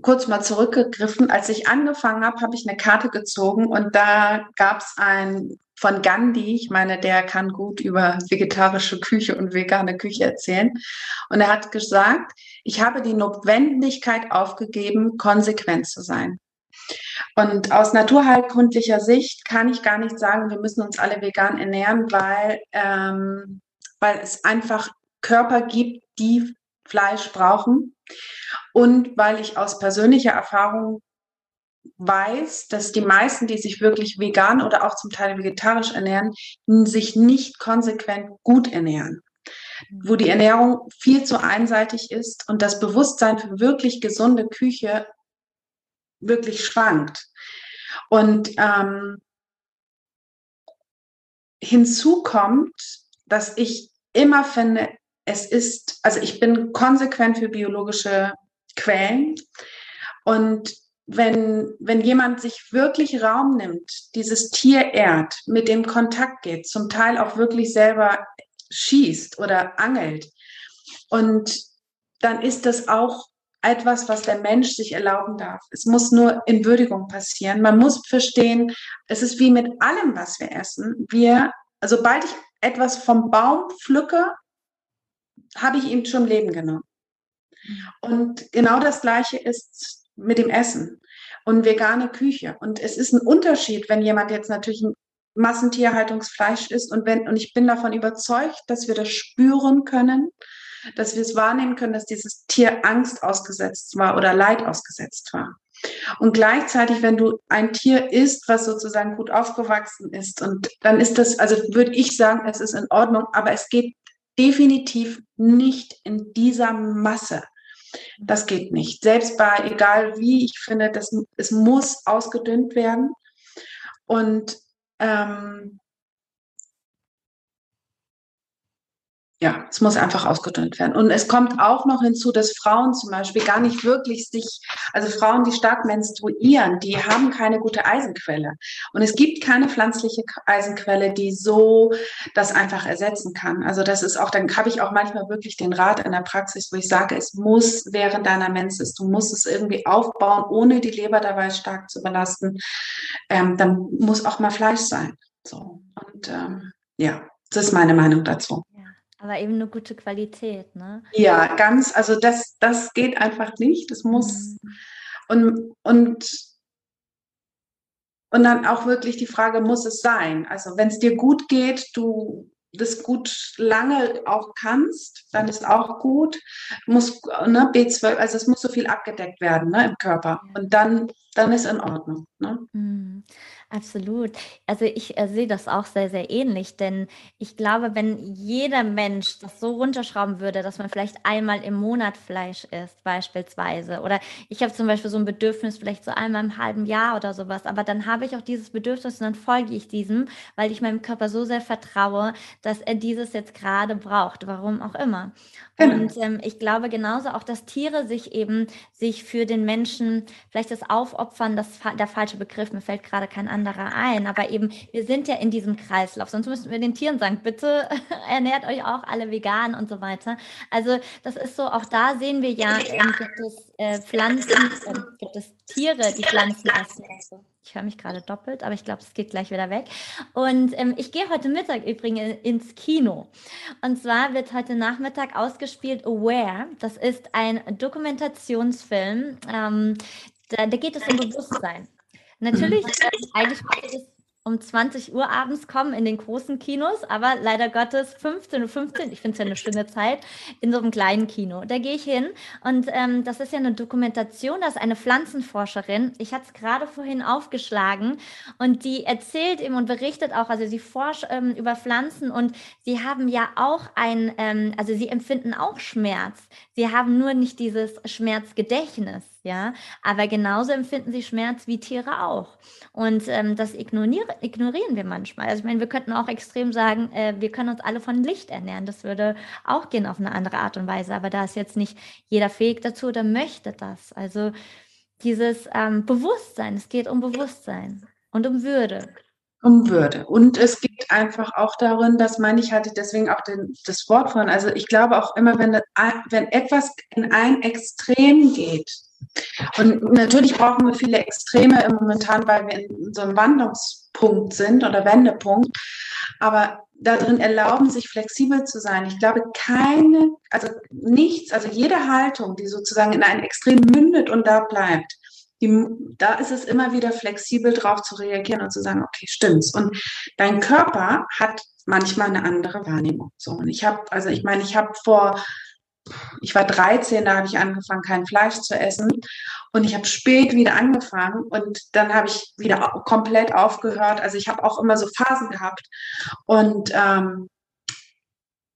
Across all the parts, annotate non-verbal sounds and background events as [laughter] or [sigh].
Kurz mal zurückgegriffen. Als ich angefangen habe, habe ich eine Karte gezogen und da gab es ein von Gandhi, ich meine, der kann gut über vegetarische Küche und vegane Küche erzählen. Und er hat gesagt, ich habe die Notwendigkeit aufgegeben, konsequent zu sein. Und aus naturheilkundlicher Sicht kann ich gar nicht sagen, wir müssen uns alle vegan ernähren, weil, ähm, weil es einfach Körper gibt, die Fleisch brauchen. Und weil ich aus persönlicher Erfahrung weiß, dass die meisten, die sich wirklich vegan oder auch zum Teil vegetarisch ernähren, sich nicht konsequent gut ernähren. Wo die Ernährung viel zu einseitig ist und das Bewusstsein für wirklich gesunde Küche wirklich schwankt. Und ähm, hinzu kommt, dass ich immer finde, es ist, also ich bin konsequent für biologische Quellen. Und wenn, wenn jemand sich wirklich Raum nimmt, dieses Tier ehrt, mit dem Kontakt geht, zum Teil auch wirklich selber schießt oder angelt, und dann ist das auch etwas, was der Mensch sich erlauben darf. Es muss nur in Würdigung passieren. Man muss verstehen, es ist wie mit allem, was wir essen. Wir, also sobald ich etwas vom Baum pflücke, habe ich ihm schon Leben genommen. Und genau das Gleiche ist mit dem Essen und vegane Küche. Und es ist ein Unterschied, wenn jemand jetzt natürlich ein Massentierhaltungsfleisch isst und wenn, und ich bin davon überzeugt, dass wir das spüren können, dass wir es wahrnehmen können, dass dieses Tier Angst ausgesetzt war oder Leid ausgesetzt war. Und gleichzeitig, wenn du ein Tier isst, was sozusagen gut aufgewachsen ist, und dann ist das, also würde ich sagen, es ist in Ordnung, aber es geht definitiv nicht in dieser Masse. Das geht nicht. Selbst bei, egal wie, ich finde, das, es muss ausgedünnt werden. Und ähm, Ja, es muss einfach ausgedünnt werden. Und es kommt auch noch hinzu, dass Frauen zum Beispiel gar nicht wirklich sich, also Frauen, die stark menstruieren, die haben keine gute Eisenquelle. Und es gibt keine pflanzliche Eisenquelle, die so das einfach ersetzen kann. Also das ist auch, dann habe ich auch manchmal wirklich den Rat in der Praxis, wo ich sage, es muss während deiner Menses, du musst es irgendwie aufbauen, ohne die Leber dabei stark zu belasten. Ähm, dann muss auch mal Fleisch sein. So. Und ähm, ja, das ist meine Meinung dazu. Aber eben eine gute Qualität, ne? Ja, ganz, also das, das geht einfach nicht. Das muss mhm. und, und, und dann auch wirklich die Frage, muss es sein? Also wenn es dir gut geht, du das gut lange auch kannst, dann ist auch gut. Muss, ne, B12, also es muss so viel abgedeckt werden ne, im Körper. Und dann, dann ist in Ordnung. Ne? Absolut. Also ich äh, sehe das auch sehr, sehr ähnlich, denn ich glaube, wenn jeder Mensch das so runterschrauben würde, dass man vielleicht einmal im Monat Fleisch isst, beispielsweise, oder ich habe zum Beispiel so ein Bedürfnis, vielleicht so einmal im halben Jahr oder sowas, aber dann habe ich auch dieses Bedürfnis und dann folge ich diesem, weil ich meinem Körper so sehr vertraue, dass er dieses jetzt gerade braucht, warum auch immer. Genau. Und ähm, ich glaube genauso auch, dass Tiere sich eben sich für den Menschen vielleicht das Aufopfern, das der falsche Begriff, mir fällt gerade kein anderer ein, aber eben wir sind ja in diesem Kreislauf, sonst müssten wir den Tieren sagen, bitte [laughs] ernährt euch auch alle vegan und so weiter. Also das ist so, auch da sehen wir ja, ähm, gibt es äh, Pflanzen, äh, gibt es Tiere, die Pflanzen essen. Ich höre mich gerade doppelt, aber ich glaube, es geht gleich wieder weg. Und ähm, ich gehe heute Mittag übrigens ins Kino. Und zwar wird heute Nachmittag ausgespielt Aware. Das ist ein Dokumentationsfilm. Ähm, da, da, geht es um Bewusstsein. Natürlich, äh, eigentlich es um 20 Uhr abends kommen in den großen Kinos, aber leider Gottes 15.15 Uhr, 15, ich finde es ja eine schöne Zeit, in so einem kleinen Kino. Da gehe ich hin und ähm, das ist ja eine Dokumentation, das ist eine Pflanzenforscherin. Ich hatte es gerade vorhin aufgeschlagen und die erzählt eben und berichtet auch, also sie forscht ähm, über Pflanzen und sie haben ja auch ein, ähm, also sie empfinden auch Schmerz. Sie haben nur nicht dieses Schmerzgedächtnis ja. Aber genauso empfinden sie Schmerz wie Tiere auch. Und ähm, das ignorieren, ignorieren wir manchmal. Also ich meine, wir könnten auch extrem sagen, äh, wir können uns alle von Licht ernähren. Das würde auch gehen auf eine andere Art und Weise. Aber da ist jetzt nicht jeder fähig dazu oder möchte das. Also dieses ähm, Bewusstsein, es geht um Bewusstsein und um Würde. Um Würde. Und es geht einfach auch darin, dass meine ich hatte deswegen auch den, das Wort von, also ich glaube auch immer, wenn, wenn etwas in ein Extrem geht, und natürlich brauchen wir viele Extreme momentan, weil wir in so einem Wandlungspunkt sind oder Wendepunkt, aber darin erlauben, sich flexibel zu sein. Ich glaube, keine, also nichts, also jede Haltung, die sozusagen in ein Extrem mündet und da bleibt, die, da ist es immer wieder flexibel drauf zu reagieren und zu sagen, okay, stimmt's. Und dein Körper hat manchmal eine andere Wahrnehmung. So, und ich habe, also ich meine, ich habe vor, ich war 13, da habe ich angefangen, kein Fleisch zu essen. Und ich habe spät wieder angefangen und dann habe ich wieder komplett aufgehört. Also ich habe auch immer so Phasen gehabt. Und ähm,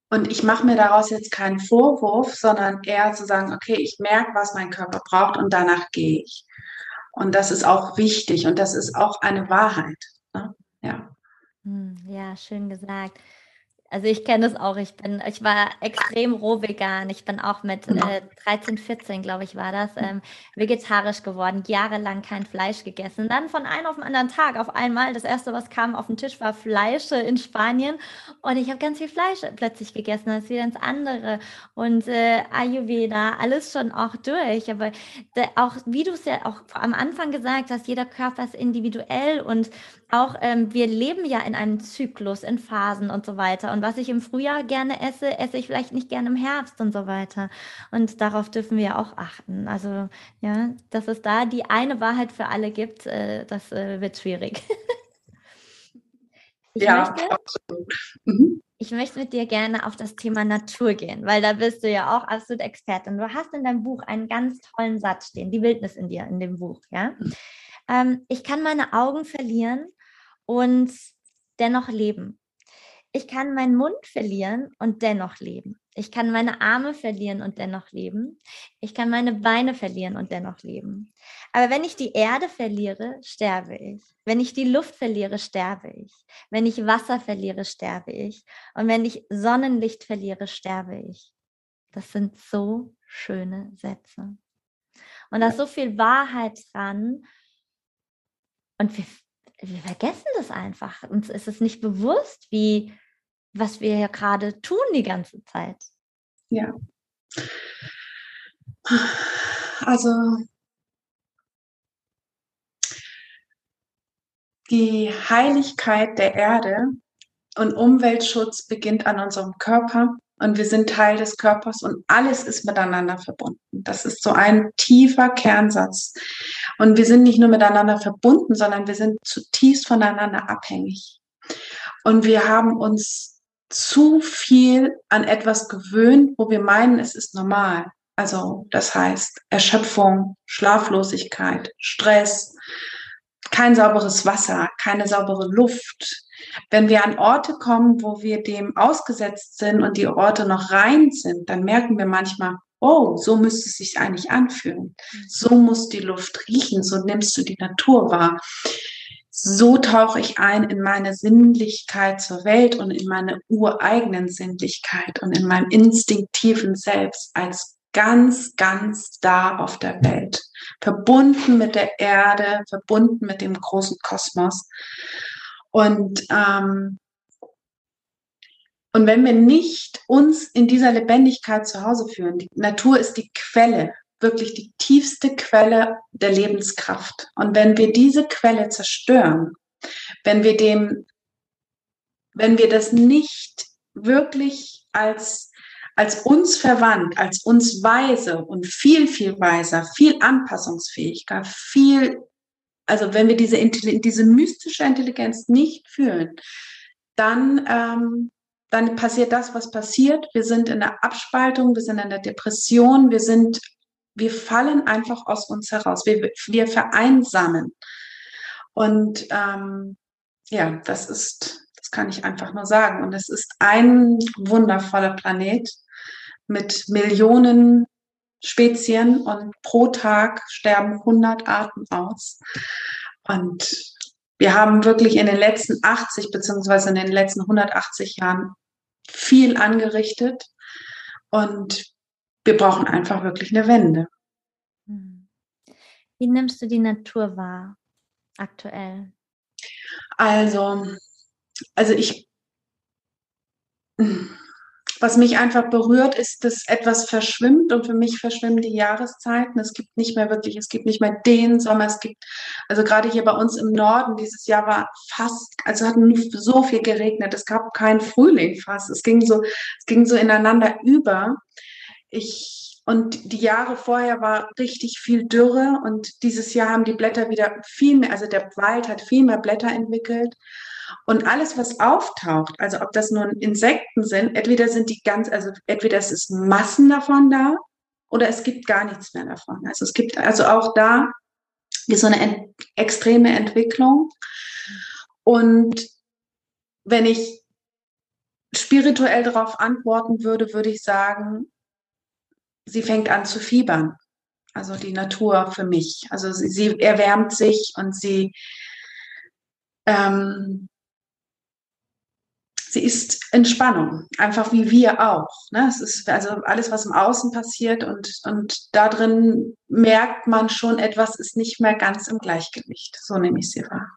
und ich mache mir daraus jetzt keinen Vorwurf, sondern eher zu sagen, okay, ich merke, was mein Körper braucht und danach gehe ich. Und das ist auch wichtig und das ist auch eine Wahrheit. Ne? Ja. Hm, ja, schön gesagt. Also ich kenne das auch. Ich bin, ich war extrem roh vegan. Ich bin auch mit äh, 13, 14, glaube ich, war das, ähm, vegetarisch geworden, jahrelang kein Fleisch gegessen. Dann von einem auf den anderen Tag auf einmal, das erste, was kam auf den Tisch, war Fleisch in Spanien. Und ich habe ganz viel Fleisch plötzlich gegessen. Das ist wieder ins andere. Und äh, Ayurveda, alles schon auch durch. Aber auch, wie du es ja auch am Anfang gesagt hast, jeder Körper ist individuell und auch ähm, wir leben ja in einem Zyklus, in Phasen und so weiter. Und was ich im Frühjahr gerne esse, esse ich vielleicht nicht gerne im Herbst und so weiter. Und darauf dürfen wir auch achten. Also ja, dass es da die eine Wahrheit für alle gibt, äh, das äh, wird schwierig. [laughs] ja, möchte, absolut. Mhm. Ich möchte mit dir gerne auf das Thema Natur gehen, weil da bist du ja auch absolut Expertin. Du hast in deinem Buch einen ganz tollen Satz stehen, die Wildnis in dir, in dem Buch, ja. Mhm. Ähm, ich kann meine Augen verlieren, und dennoch leben. Ich kann meinen Mund verlieren und dennoch leben. Ich kann meine Arme verlieren und dennoch leben. Ich kann meine Beine verlieren und dennoch leben. Aber wenn ich die Erde verliere, sterbe ich. Wenn ich die Luft verliere, sterbe ich. Wenn ich Wasser verliere, sterbe ich. Und wenn ich Sonnenlicht verliere, sterbe ich. Das sind so schöne Sätze. Und da ist so viel Wahrheit dran. Und wir wir vergessen das einfach. Uns ist es nicht bewusst, wie, was wir ja gerade tun die ganze Zeit. Ja. Also die Heiligkeit der Erde und Umweltschutz beginnt an unserem Körper und wir sind Teil des Körpers und alles ist miteinander verbunden. Das ist so ein tiefer Kernsatz. Und wir sind nicht nur miteinander verbunden, sondern wir sind zutiefst voneinander abhängig. Und wir haben uns zu viel an etwas gewöhnt, wo wir meinen, es ist normal. Also das heißt Erschöpfung, Schlaflosigkeit, Stress, kein sauberes Wasser, keine saubere Luft, wenn wir an Orte kommen, wo wir dem ausgesetzt sind und die Orte noch rein sind, dann merken wir manchmal, oh, so müsste es sich eigentlich anfühlen. Mhm. So muss die Luft riechen, so nimmst du die Natur wahr. So tauche ich ein in meine Sinnlichkeit zur Welt und in meine ureigenen Sinnlichkeit und in meinem instinktiven Selbst als ganz, ganz da auf der Welt. Verbunden mit der Erde, verbunden mit dem großen Kosmos. Und, ähm, und wenn wir nicht uns in dieser Lebendigkeit zu Hause führen, die Natur ist die Quelle, wirklich die tiefste Quelle der Lebenskraft. Und wenn wir diese Quelle zerstören, wenn wir dem, wenn wir das nicht wirklich als als uns verwandt, als uns weise und viel, viel weiser, viel anpassungsfähiger, viel also wenn wir diese, diese mystische Intelligenz nicht fühlen, dann, ähm, dann passiert das, was passiert. Wir sind in der Abspaltung, wir sind in der Depression, wir sind, wir fallen einfach aus uns heraus. Wir, wir vereinsamen. Und ähm, ja, das ist, das kann ich einfach nur sagen. Und es ist ein wundervoller Planet mit Millionen Spezien und pro Tag sterben 100 Arten aus. Und wir haben wirklich in den letzten 80 beziehungsweise in den letzten 180 Jahren viel angerichtet und wir brauchen einfach wirklich eine Wende. Wie nimmst du die Natur wahr aktuell? Also, also ich, was mich einfach berührt, ist, dass etwas verschwimmt und für mich verschwimmen die Jahreszeiten. Es gibt nicht mehr wirklich, es gibt nicht mehr den Sommer. Es gibt, also gerade hier bei uns im Norden, dieses Jahr war fast, also hat so viel geregnet. Es gab keinen Frühling fast. Es ging so, es ging so ineinander über. Ich, und die Jahre vorher war richtig viel Dürre und dieses Jahr haben die Blätter wieder viel mehr, also der Wald hat viel mehr Blätter entwickelt. Und alles, was auftaucht, also ob das nun Insekten sind, entweder sind die ganz, also entweder es ist Massen davon da oder es gibt gar nichts mehr davon. Also es gibt also auch da so eine ent extreme Entwicklung. Und wenn ich spirituell darauf antworten würde, würde ich sagen, sie fängt an zu fiebern. Also die Natur für mich. Also sie, sie erwärmt sich und sie ähm, sie ist Entspannung, einfach wie wir auch. Ne? Es ist also alles, was im Außen passiert und, und da drin merkt man schon, etwas ist nicht mehr ganz im Gleichgewicht. So nehme ich sie wahr.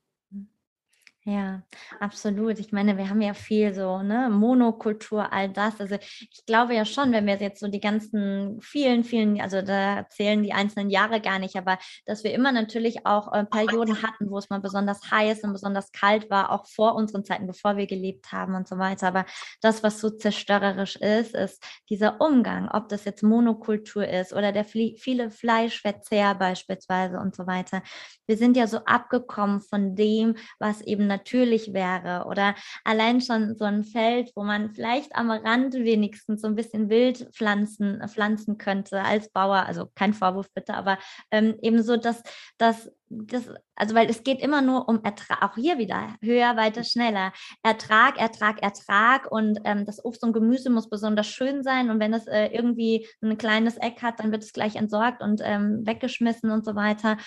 Ja, absolut. Ich meine, wir haben ja viel so, ne, Monokultur, all das. Also ich glaube ja schon, wenn wir jetzt so die ganzen vielen, vielen, also da zählen die einzelnen Jahre gar nicht, aber dass wir immer natürlich auch äh, Perioden hatten, wo es mal besonders heiß und besonders kalt war, auch vor unseren Zeiten, bevor wir gelebt haben und so weiter. Aber das, was so zerstörerisch ist, ist dieser Umgang, ob das jetzt Monokultur ist oder der viele Fleischverzehr beispielsweise und so weiter. Wir sind ja so abgekommen von dem, was eben natürlich natürlich wäre oder allein schon so ein Feld, wo man vielleicht am Rand wenigstens so ein bisschen wild pflanzen, pflanzen könnte als Bauer. Also kein Vorwurf bitte, aber ähm, eben so, dass, dass das, also weil es geht immer nur um Ertrag, auch hier wieder höher, weiter, schneller. Ertrag, Ertrag, Ertrag und ähm, das Obst und Gemüse muss besonders schön sein und wenn es äh, irgendwie ein kleines Eck hat, dann wird es gleich entsorgt und ähm, weggeschmissen und so weiter.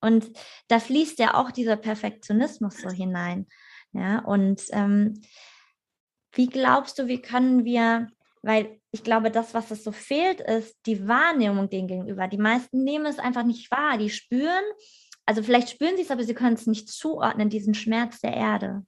Und da fließt ja auch dieser Perfektionismus so hinein. Ja, und ähm, wie glaubst du, wie können wir, weil ich glaube, das, was es so fehlt, ist die Wahrnehmung dem gegenüber. Die meisten nehmen es einfach nicht wahr. Die spüren, also vielleicht spüren sie es, aber sie können es nicht zuordnen, diesen Schmerz der Erde.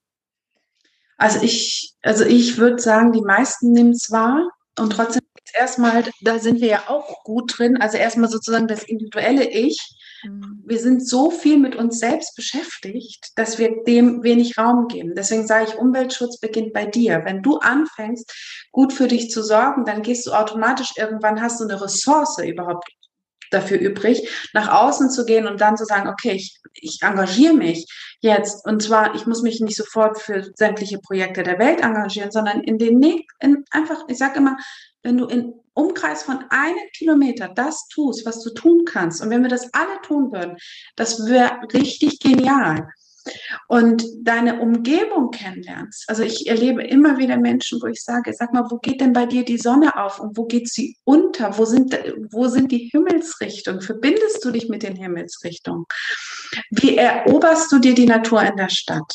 Also ich, also ich würde sagen, die meisten nehmen es wahr und trotzdem erstmal, da sind wir ja auch gut drin, also erstmal sozusagen das individuelle Ich Mhm. Wir sind so viel mit uns selbst beschäftigt, dass wir dem wenig Raum geben. Deswegen sage ich, Umweltschutz beginnt bei dir. Wenn du anfängst, gut für dich zu sorgen, dann gehst du automatisch irgendwann, hast du eine Ressource überhaupt dafür übrig, nach außen zu gehen und dann zu sagen, okay, ich, ich engagiere mich jetzt. Und zwar, ich muss mich nicht sofort für sämtliche Projekte der Welt engagieren, sondern in den, in einfach, ich sage immer, wenn du in Umkreis von einem Kilometer das tust, was du tun kannst, und wenn wir das alle tun würden, das wäre richtig genial. Und deine Umgebung kennenlernst. Also ich erlebe immer wieder Menschen, wo ich sage, sag mal, wo geht denn bei dir die Sonne auf und wo geht sie unter? Wo sind, wo sind die Himmelsrichtungen? Verbindest du dich mit den Himmelsrichtungen? Wie eroberst du dir die Natur in der Stadt?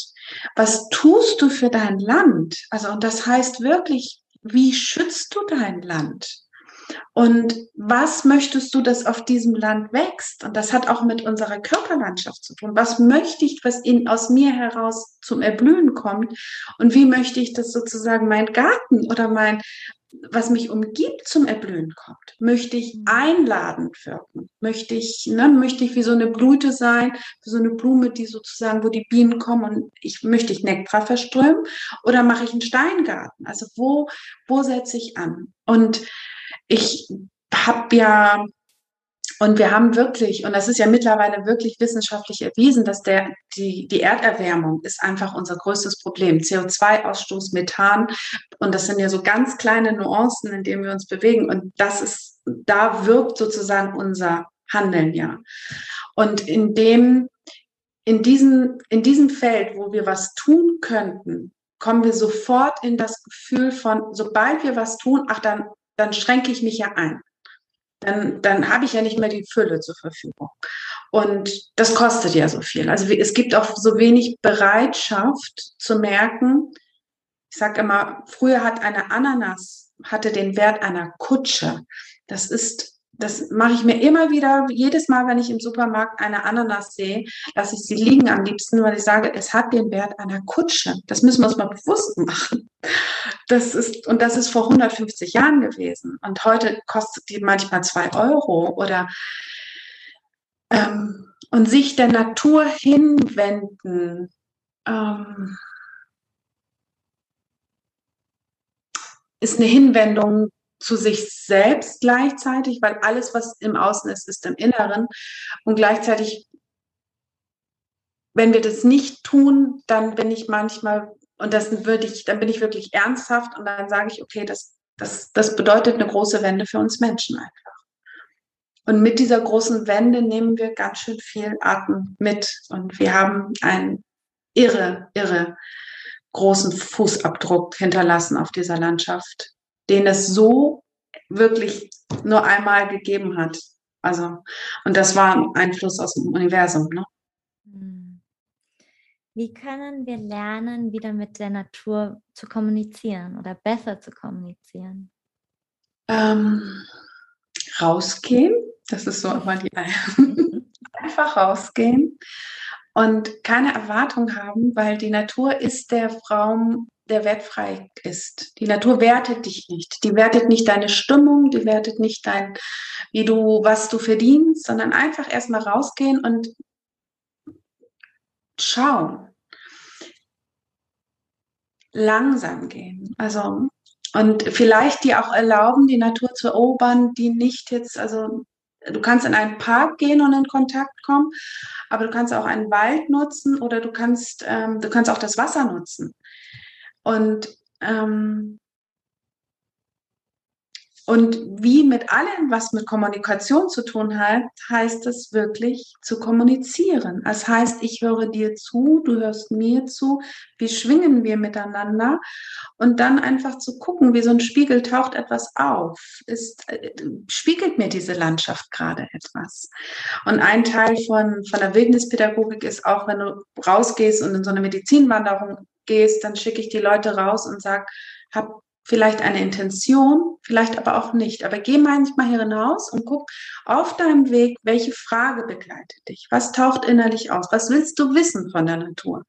Was tust du für dein Land? Also, und das heißt wirklich wie schützt du dein Land? Und was möchtest du, dass auf diesem Land wächst? Und das hat auch mit unserer Körperlandschaft zu tun. Was möchte ich, was in, aus mir heraus zum Erblühen kommt? Und wie möchte ich, dass sozusagen mein Garten oder mein, was mich umgibt, zum Erblühen kommt? Möchte ich mhm. einladend wirken? Möchte ich, ne, möchte ich wie so eine Blüte sein, wie so eine Blume, die sozusagen, wo die Bienen kommen und ich möchte ich Nektar verströmen? Oder mache ich einen Steingarten? Also wo, wo setze ich an? Und ich habe ja und wir haben wirklich, und das ist ja mittlerweile wirklich wissenschaftlich erwiesen, dass der, die, die Erderwärmung ist einfach unser größtes Problem. CO2-Ausstoß, Methan. Und das sind ja so ganz kleine Nuancen, in denen wir uns bewegen. Und das ist, da wirkt sozusagen unser Handeln ja. Und in dem, in diesem, in diesem Feld, wo wir was tun könnten, kommen wir sofort in das Gefühl von, sobald wir was tun, ach, dann, dann schränke ich mich ja ein dann, dann habe ich ja nicht mehr die Fülle zur Verfügung. Und das kostet ja so viel. Also es gibt auch so wenig Bereitschaft zu merken. Ich sage immer, früher hat eine Ananas hatte den Wert einer Kutsche. Das ist das mache ich mir immer wieder, jedes Mal, wenn ich im Supermarkt eine Ananas sehe, lasse ich sie liegen am liebsten, weil ich sage, es hat den Wert einer Kutsche. Das müssen wir uns mal bewusst machen. Das ist, und das ist vor 150 Jahren gewesen. Und heute kostet die manchmal zwei Euro oder, ähm, und sich der Natur hinwenden, ähm, ist eine Hinwendung zu sich selbst gleichzeitig, weil alles, was im Außen ist, ist im Inneren. Und gleichzeitig, wenn wir das nicht tun, dann bin ich manchmal, und das würde ich, dann bin ich wirklich ernsthaft und dann sage ich, okay, das, das, das bedeutet eine große Wende für uns Menschen einfach. Und mit dieser großen Wende nehmen wir ganz schön viel Atem mit. Und wir haben einen irre, irre großen Fußabdruck hinterlassen auf dieser Landschaft den es so wirklich nur einmal gegeben hat. Also, und das war ein Einfluss aus dem Universum. Ne? Hm. Wie können wir lernen, wieder mit der Natur zu kommunizieren oder besser zu kommunizieren? Ähm, rausgehen, das ist so immer die [laughs] einfach rausgehen und keine Erwartung haben, weil die Natur ist der Raum, der wertfrei ist. Die Natur wertet dich nicht. Die wertet nicht deine Stimmung, die wertet nicht dein, wie du, was du verdienst, sondern einfach erstmal rausgehen und schauen. Langsam gehen. Also, und vielleicht dir auch erlauben, die Natur zu erobern, die nicht jetzt, also du kannst in einen Park gehen und in Kontakt kommen, aber du kannst auch einen Wald nutzen oder du kannst, ähm, du kannst auch das Wasser nutzen. Und, ähm, und wie mit allem, was mit Kommunikation zu tun hat, heißt es wirklich zu kommunizieren. Das heißt, ich höre dir zu, du hörst mir zu, wie schwingen wir miteinander und dann einfach zu gucken, wie so ein Spiegel taucht etwas auf. Ist, äh, spiegelt mir diese Landschaft gerade etwas? Und ein Teil von, von der Wildnispädagogik ist auch, wenn du rausgehst und in so eine Medizinwanderung gehst, dann schicke ich die Leute raus und sage, hab vielleicht eine Intention, vielleicht aber auch nicht. Aber geh manchmal hier hinaus und guck auf deinem Weg, welche Frage begleitet dich? Was taucht innerlich aus? Was willst du wissen von der Natur?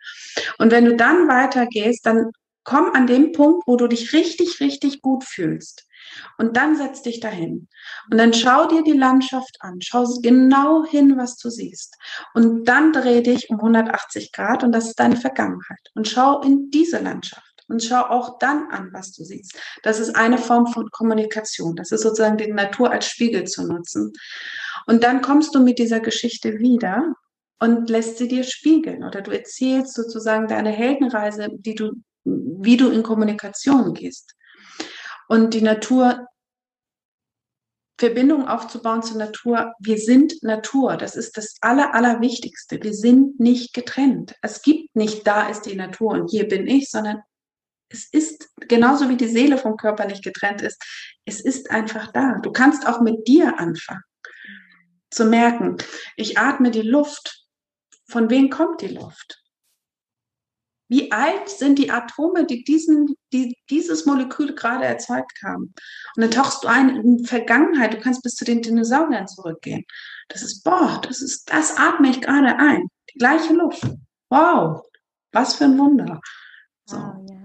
Und wenn du dann weitergehst, dann komm an den Punkt, wo du dich richtig, richtig gut fühlst. Und dann setz dich dahin. Und dann schau dir die Landschaft an. Schau genau hin, was du siehst. Und dann dreh dich um 180 Grad und das ist deine Vergangenheit. Und schau in diese Landschaft. Und schau auch dann an, was du siehst. Das ist eine Form von Kommunikation. Das ist sozusagen die Natur als Spiegel zu nutzen. Und dann kommst du mit dieser Geschichte wieder und lässt sie dir spiegeln. Oder du erzählst sozusagen deine Heldenreise, die du, wie du in Kommunikation gehst und die Natur Verbindung aufzubauen zur Natur. Wir sind Natur. Das ist das Aller, Allerwichtigste. Wir sind nicht getrennt. Es gibt nicht, da ist die Natur und hier bin ich, sondern es ist genauso wie die Seele vom Körper nicht getrennt ist. Es ist einfach da. Du kannst auch mit dir anfangen zu merken, ich atme die Luft. Von wem kommt die Luft? Wie alt sind die Atome, die, diesen, die dieses Molekül gerade erzeugt haben? Und dann tauchst du ein in Vergangenheit, du kannst bis zu den Dinosauriern zurückgehen. Das ist, boah, das ist, das atme ich gerade ein. Die gleiche Luft. Wow, was für ein Wunder. So. Oh, ja.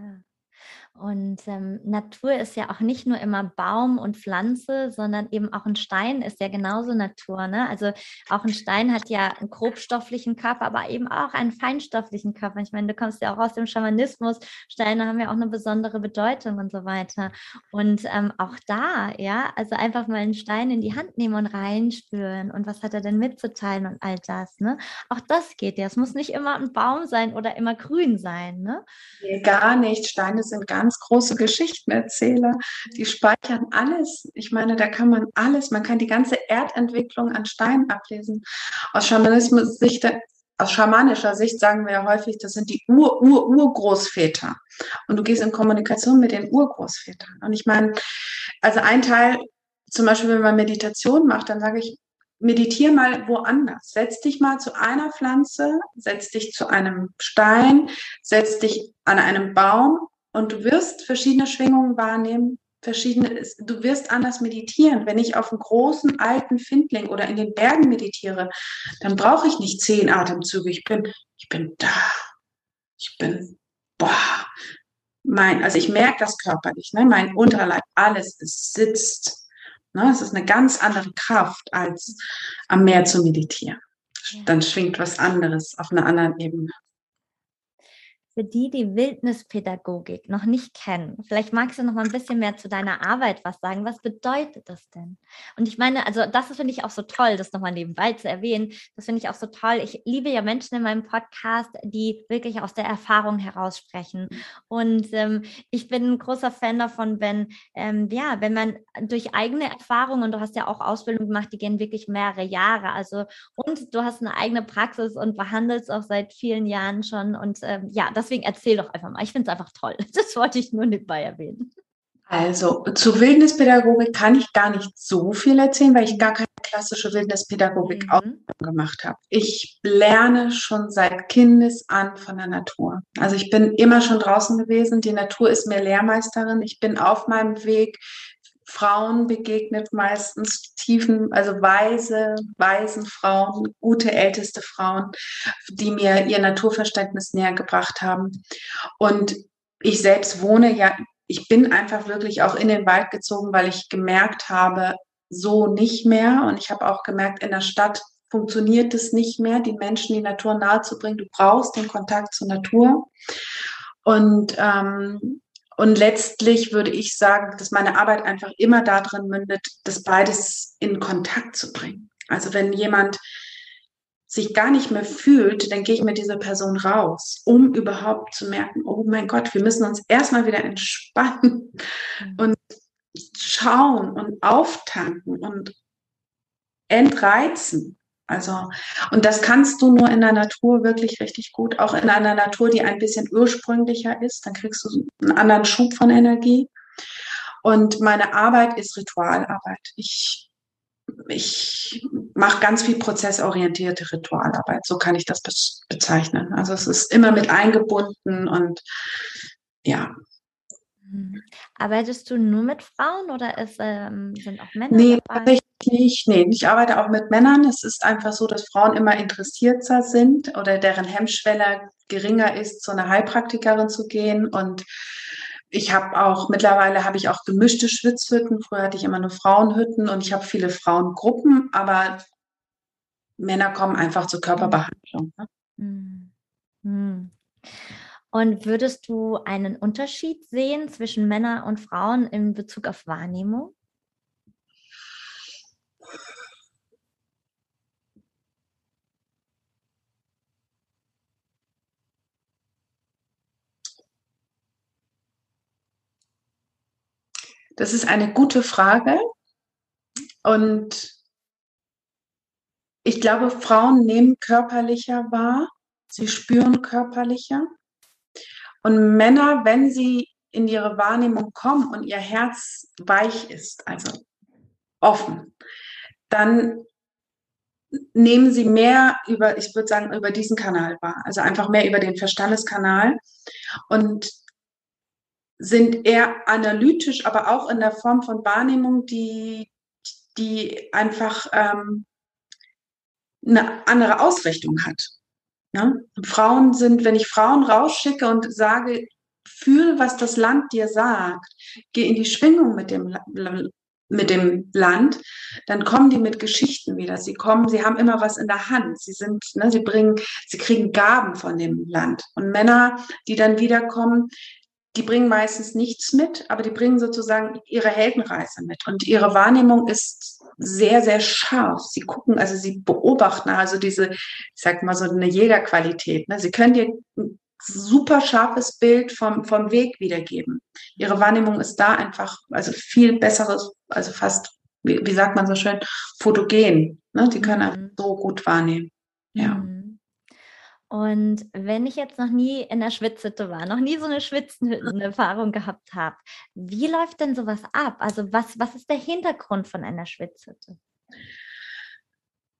Und ähm, Natur ist ja auch nicht nur immer Baum und Pflanze, sondern eben auch ein Stein ist ja genauso Natur. Ne? Also auch ein Stein hat ja einen grobstofflichen Körper, aber eben auch einen feinstofflichen Körper. Ich meine, du kommst ja auch aus dem Schamanismus. Steine haben ja auch eine besondere Bedeutung und so weiter. Und ähm, auch da, ja, also einfach mal einen Stein in die Hand nehmen und reinspüren und was hat er denn mitzuteilen und all das. Ne? Auch das geht ja. Es muss nicht immer ein Baum sein oder immer grün sein. Ne? Nee, gar nicht. Steine sind gar ganz große Geschichtenerzähler. Die speichern alles. Ich meine, da kann man alles, man kann die ganze Erdentwicklung an Steinen ablesen. Aus Schamanismus Sicht, aus schamanischer Sicht sagen wir ja häufig, das sind die Ur, Ur, Urgroßväter. Und du gehst in Kommunikation mit den Urgroßvätern. Und ich meine, also ein Teil, zum Beispiel, wenn man Meditation macht, dann sage ich, meditiere mal woanders. Setz dich mal zu einer Pflanze, setz dich zu einem Stein, setz dich an einem Baum und du wirst verschiedene Schwingungen wahrnehmen, verschiedene, du wirst anders meditieren. Wenn ich auf einem großen alten Findling oder in den Bergen meditiere, dann brauche ich nicht zehn Atemzüge. Ich bin, ich bin da. Ich bin, boah. Mein, also ich merke das körperlich, ne? mein Unterleib, alles, es sitzt. Ne? Es ist eine ganz andere Kraft, als am Meer zu meditieren. Dann schwingt was anderes auf einer anderen Ebene für die, die Wildnispädagogik noch nicht kennen, vielleicht magst du noch mal ein bisschen mehr zu deiner Arbeit was sagen. Was bedeutet das denn? Und ich meine, also das finde ich auch so toll, das nochmal nebenbei zu erwähnen. Das finde ich auch so toll. Ich liebe ja Menschen in meinem Podcast, die wirklich aus der Erfahrung heraus sprechen. Und ähm, ich bin ein großer Fan davon, wenn, ähm, ja, wenn man durch eigene Erfahrungen, und du hast ja auch Ausbildung gemacht, die gehen wirklich mehrere Jahre. Also, und du hast eine eigene Praxis und behandelst auch seit vielen Jahren schon. Und ähm, ja, das deswegen erzähl doch einfach mal. Ich finde es einfach toll. [laughs] Das wollte ich nur nebenbei erwähnen. Also zu Wildnispädagogik kann ich gar nicht so viel erzählen, weil ich gar keine klassische Wildnispädagogik mhm. gemacht habe. Ich lerne schon seit Kindes an von der Natur. Also ich bin immer schon draußen gewesen. Die Natur ist mir Lehrmeisterin. Ich bin auf meinem Weg Frauen begegnet, meistens tiefen, also weise, weisen Frauen, gute älteste Frauen, die mir ihr Naturverständnis näher gebracht haben. Und ich selbst wohne ja, ich bin einfach wirklich auch in den Wald gezogen, weil ich gemerkt habe, so nicht mehr. Und ich habe auch gemerkt, in der Stadt funktioniert es nicht mehr, die Menschen die Natur nahezubringen. Du brauchst den Kontakt zur Natur. Und ähm, und letztlich würde ich sagen, dass meine Arbeit einfach immer darin mündet, das beides in Kontakt zu bringen. Also wenn jemand sich gar nicht mehr fühlt, dann gehe ich mit dieser Person raus, um überhaupt zu merken, oh mein Gott, wir müssen uns erstmal wieder entspannen mhm. und schauen und auftanken und entreizen. Also, und das kannst du nur in der Natur wirklich richtig gut, auch in einer Natur, die ein bisschen ursprünglicher ist. Dann kriegst du einen anderen Schub von Energie. Und meine Arbeit ist Ritualarbeit. Ich, ich mache ganz viel prozessorientierte Ritualarbeit. So kann ich das bezeichnen. Also es ist immer mit eingebunden und ja. Arbeitest du nur mit Frauen oder ist, ähm, sind auch Männer nee, dabei? Nicht, nee, ich arbeite auch mit Männern. Es ist einfach so, dass Frauen immer interessierter sind oder deren Hemmschwelle geringer ist, zu einer Heilpraktikerin zu gehen. Und ich habe auch, mittlerweile habe ich auch gemischte Schwitzhütten. Früher hatte ich immer nur Frauenhütten und ich habe viele Frauengruppen, aber Männer kommen einfach zur Körperbehandlung. Ne? Mhm. Mhm. Und würdest du einen Unterschied sehen zwischen Männern und Frauen in Bezug auf Wahrnehmung? Das ist eine gute Frage. Und ich glaube, Frauen nehmen körperlicher wahr. Sie spüren körperlicher. Und Männer, wenn sie in ihre Wahrnehmung kommen und ihr Herz weich ist, also offen, dann nehmen sie mehr über, ich würde sagen, über diesen Kanal wahr, also einfach mehr über den Verstandeskanal und sind eher analytisch, aber auch in der Form von Wahrnehmung, die, die einfach ähm, eine andere Ausrichtung hat. Ja? Frauen sind, wenn ich Frauen rausschicke und sage, fühl, was das Land dir sagt, geh in die Schwingung mit dem, mit dem Land, dann kommen die mit Geschichten wieder. Sie kommen, sie haben immer was in der Hand. Sie sind, ne, sie bringen, sie kriegen Gaben von dem Land. Und Männer, die dann wiederkommen, die bringen meistens nichts mit, aber die bringen sozusagen ihre Heldenreise mit. Und ihre Wahrnehmung ist sehr, sehr scharf. Sie gucken, also sie beobachten, also diese, ich sag mal so eine Jägerqualität. Ne? Sie können dir ein super scharfes Bild vom, vom Weg wiedergeben. Ihre Wahrnehmung ist da einfach, also viel besseres, also fast, wie, wie sagt man so schön, fotogen. Ne? Die können mhm. so gut wahrnehmen. Ja. Und wenn ich jetzt noch nie in der Schwitzhütte war, noch nie so eine Schwitzenerfahrung gehabt habe, wie läuft denn sowas ab? Also was, was ist der Hintergrund von einer Schwitzhütte?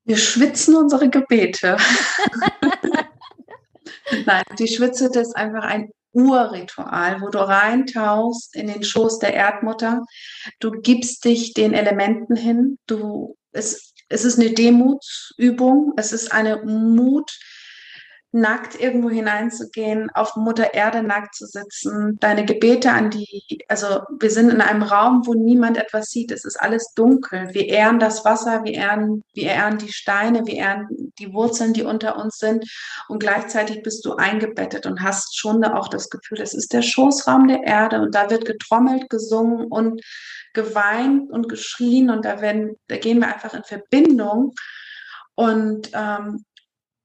Wir schwitzen unsere Gebete. [laughs] Nein, die Schwitzhütte ist einfach ein Urritual, wo du reintauchst in den Schoß der Erdmutter. Du gibst dich den Elementen hin. Du, es, es ist eine Demutsübung. Es ist eine Mut, nackt irgendwo hineinzugehen, auf Mutter Erde nackt zu sitzen, deine Gebete an die, also wir sind in einem Raum, wo niemand etwas sieht, es ist alles dunkel. Wir ehren das Wasser, wir ehren, wir ehren die Steine, wir ehren die Wurzeln, die unter uns sind. Und gleichzeitig bist du eingebettet und hast schon auch das Gefühl, es ist der Schoßraum der Erde. Und da wird getrommelt, gesungen und geweint und geschrien. Und da werden, da gehen wir einfach in Verbindung. Und ähm,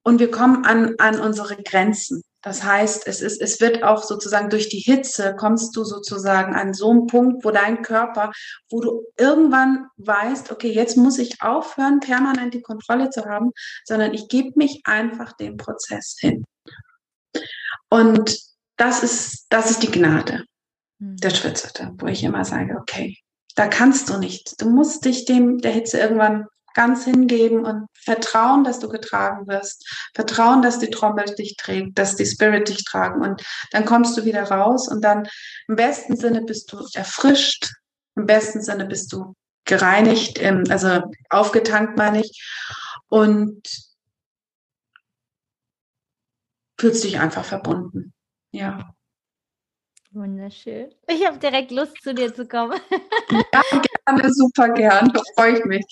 und wir kommen an, an unsere Grenzen. Das heißt, es, ist, es wird auch sozusagen durch die Hitze, kommst du sozusagen an so einen Punkt, wo dein Körper, wo du irgendwann weißt, okay, jetzt muss ich aufhören, permanent die Kontrolle zu haben, sondern ich gebe mich einfach dem Prozess hin. Und das ist, das ist die Gnade hm. der Schwitzerte, wo ich immer sage, okay, da kannst du nicht. Du musst dich dem der Hitze irgendwann ganz hingeben und vertrauen, dass du getragen wirst. Vertrauen, dass die Trommel dich trägt, dass die Spirit dich tragen. Und dann kommst du wieder raus und dann im besten Sinne bist du erfrischt. Im besten Sinne bist du gereinigt, also aufgetankt, meine ich. Und fühlst dich einfach verbunden. Ja. Wunderschön. Ich habe direkt Lust, zu dir zu kommen. Ja, [laughs] gerne, super gern. Da freue ich mich.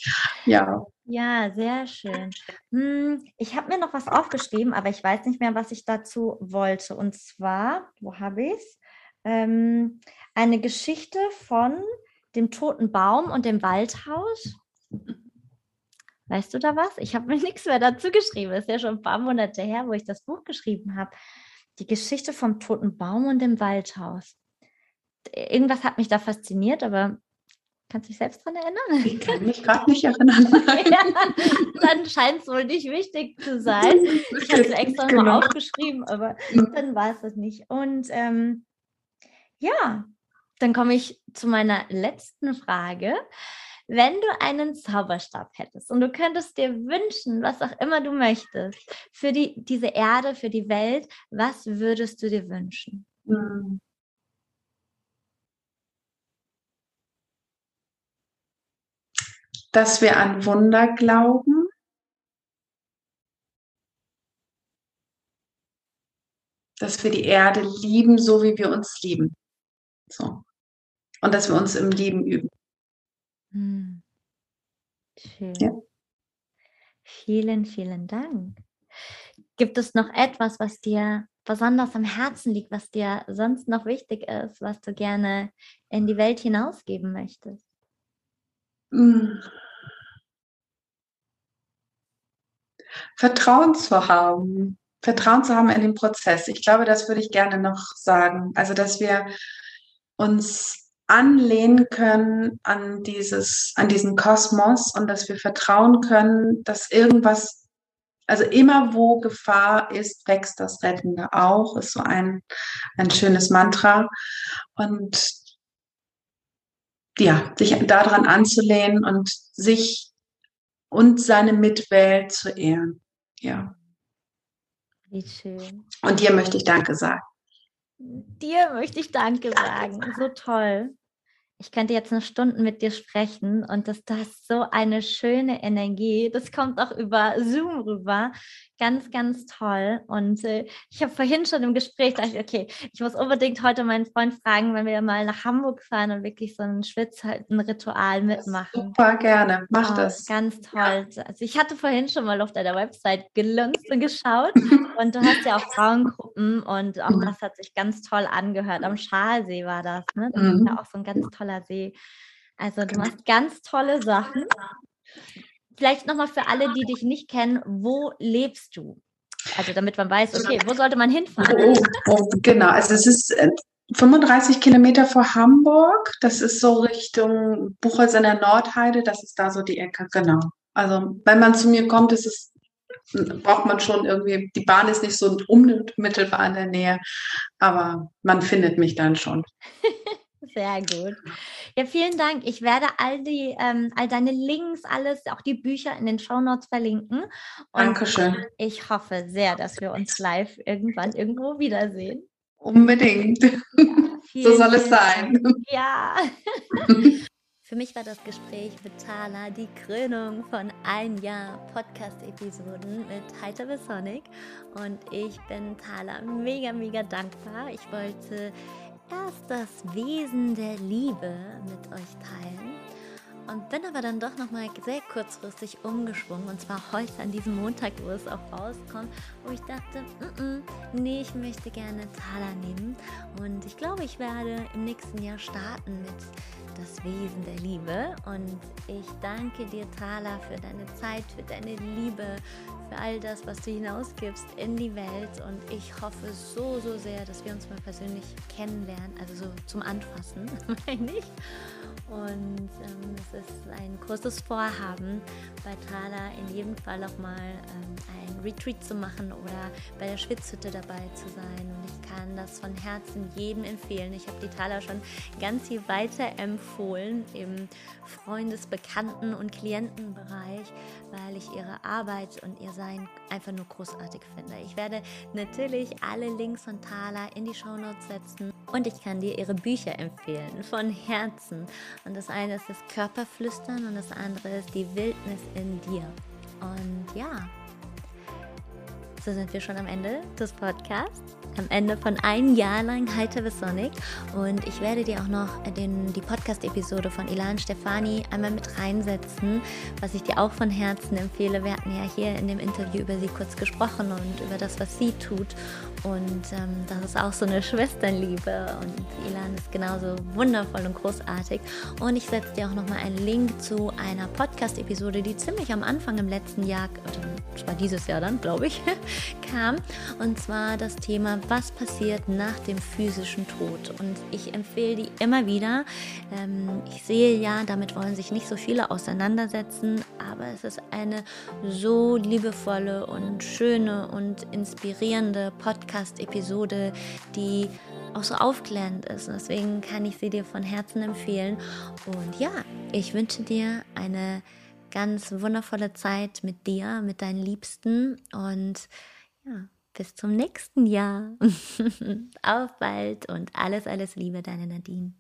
Ja. Ja, sehr schön. Hm, ich habe mir noch was aufgeschrieben, aber ich weiß nicht mehr, was ich dazu wollte. Und zwar, wo habe ich es? Ähm, eine Geschichte von dem toten Baum und dem Waldhaus. Weißt du da was? Ich habe mir [laughs] nichts mehr dazu geschrieben. Es ist ja schon ein paar Monate her, wo ich das Buch geschrieben habe. Die Geschichte vom toten Baum und dem Waldhaus. Irgendwas hat mich da fasziniert, aber kannst du dich selbst daran erinnern? Ich [laughs] kann mich gerade nicht erinnern. [laughs] ja, dann scheint es wohl nicht wichtig zu sein. Ich habe es extra genau. mal aufgeschrieben, aber mhm. dann war es das nicht. Und ähm, ja, dann komme ich zu meiner letzten Frage. Wenn du einen Zauberstab hättest und du könntest dir wünschen, was auch immer du möchtest, für die, diese Erde, für die Welt, was würdest du dir wünschen? Hm. Dass wir an Wunder glauben. Dass wir die Erde lieben, so wie wir uns lieben. So. Und dass wir uns im Lieben üben. Hm. Schön. Ja. Vielen, vielen Dank. Gibt es noch etwas, was dir besonders am Herzen liegt, was dir sonst noch wichtig ist, was du gerne in die Welt hinausgeben möchtest? Hm. Vertrauen zu haben. Vertrauen zu haben in den Prozess. Ich glaube, das würde ich gerne noch sagen. Also, dass wir uns anlehnen können an dieses, an diesen Kosmos und dass wir vertrauen können, dass irgendwas, also immer wo Gefahr ist, wächst das Rettende auch, ist so ein, ein schönes Mantra. Und ja, sich daran anzulehnen und sich und seine Mitwelt zu ehren. Ja. Wie schön. Und dir möchte ich Danke sagen. Dir möchte ich Danke sagen. So toll. Ich könnte jetzt eine Stunde mit dir sprechen und das, das ist so eine schöne Energie. Das kommt auch über Zoom rüber. Ganz, ganz toll. Und äh, ich habe vorhin schon im Gespräch gedacht, okay, ich muss unbedingt heute meinen Freund fragen, wenn wir mal nach Hamburg fahren und wirklich so ein Schwitzhalten-Ritual mitmachen. Super gerne, mach oh, das. Ganz toll. Ja. Also ich hatte vorhin schon mal auf deiner Website gelunzt und geschaut [laughs] und du hast ja auch Frauengruppen und auch mhm. das hat sich ganz toll angehört. Am Schalsee war das, ne? Das mhm. ist ja auch so ein ganz toller See. Also du machst ganz tolle Sachen vielleicht nochmal für alle, die dich nicht kennen, wo lebst du? Also damit man weiß, okay, wo sollte man hinfahren? Genau, also es ist 35 äh, Kilometer vor Hamburg. Das ist so Richtung Buchholz in der Nordheide. Das ist da so die Ecke, genau. Also wenn man zu mir kommt, ist es braucht man schon irgendwie, die Bahn ist nicht so unmittelbar in der Nähe, aber man findet mich dann schon. [laughs] Sehr gut. Ja, vielen Dank. Ich werde all die, ähm, all deine Links, alles, auch die Bücher in den Show Notes verlinken. Und Dankeschön. Ich hoffe sehr, dass wir uns live irgendwann irgendwo wiedersehen. Unbedingt. Ja, [laughs] so soll es sein. [laughs] Ja. [laughs] Für mich war das Gespräch mit Thala die Krönung von ein Jahr Podcast-Episoden mit Heiter Sonic. Und ich bin Thala mega, mega dankbar. Ich wollte erst das Wesen der Liebe mit euch teilen. Und bin aber dann doch nochmal sehr kurzfristig umgeschwungen und zwar heute an diesem Montag, wo es auch rauskommt, wo ich dachte, mm -mm, nee, ich möchte gerne Thala nehmen. Und ich glaube, ich werde im nächsten Jahr starten mit das Wesen der Liebe. Und ich danke dir, Thala, für deine Zeit, für deine Liebe, für all das, was du hinausgibst in die Welt. Und ich hoffe so, so sehr, dass wir uns mal persönlich kennenlernen, also so zum Anfassen, [laughs] meine ich. Und ähm, es ist ein großes Vorhaben, bei Thala in jedem Fall auch mal ähm, ein Retreat zu machen oder bei der Schwitzhütte dabei zu sein. Und ich kann das von Herzen jedem empfehlen. Ich habe die Thala schon ganz viel weiter empfohlen im Freundes-, Bekannten- und Klientenbereich, weil ich ihre Arbeit und ihr Sein einfach nur großartig finde. Ich werde natürlich alle Links von Thala in die Shownotes setzen und ich kann dir ihre Bücher empfehlen, von Herzen. Und das eine ist das Körperflüstern und das andere ist die Wildnis in dir. Und ja, so sind wir schon am Ende des Podcasts am Ende von einem Jahr lang Heiter Sonic. Und ich werde dir auch noch den, die Podcast-Episode von Ilan Stefani einmal mit reinsetzen, was ich dir auch von Herzen empfehle. Wir hatten ja hier in dem Interview über sie kurz gesprochen und über das, was sie tut. Und ähm, das ist auch so eine Schwesternliebe. Und Ilan ist genauso wundervoll und großartig. Und ich setze dir auch nochmal einen Link zu einer Podcast-Episode, die ziemlich am Anfang im letzten Jahr, oder zwar dieses Jahr dann, glaube ich, [laughs] kam. Und zwar das Thema was passiert nach dem physischen Tod. Und ich empfehle die immer wieder. Ähm, ich sehe ja, damit wollen sich nicht so viele auseinandersetzen, aber es ist eine so liebevolle und schöne und inspirierende Podcast-Episode, die auch so aufklärend ist. Deswegen kann ich sie dir von Herzen empfehlen. Und ja, ich wünsche dir eine ganz wundervolle Zeit mit dir, mit deinen Liebsten und ja, bis zum nächsten Jahr. [laughs] Auf bald und alles, alles Liebe, deine Nadine.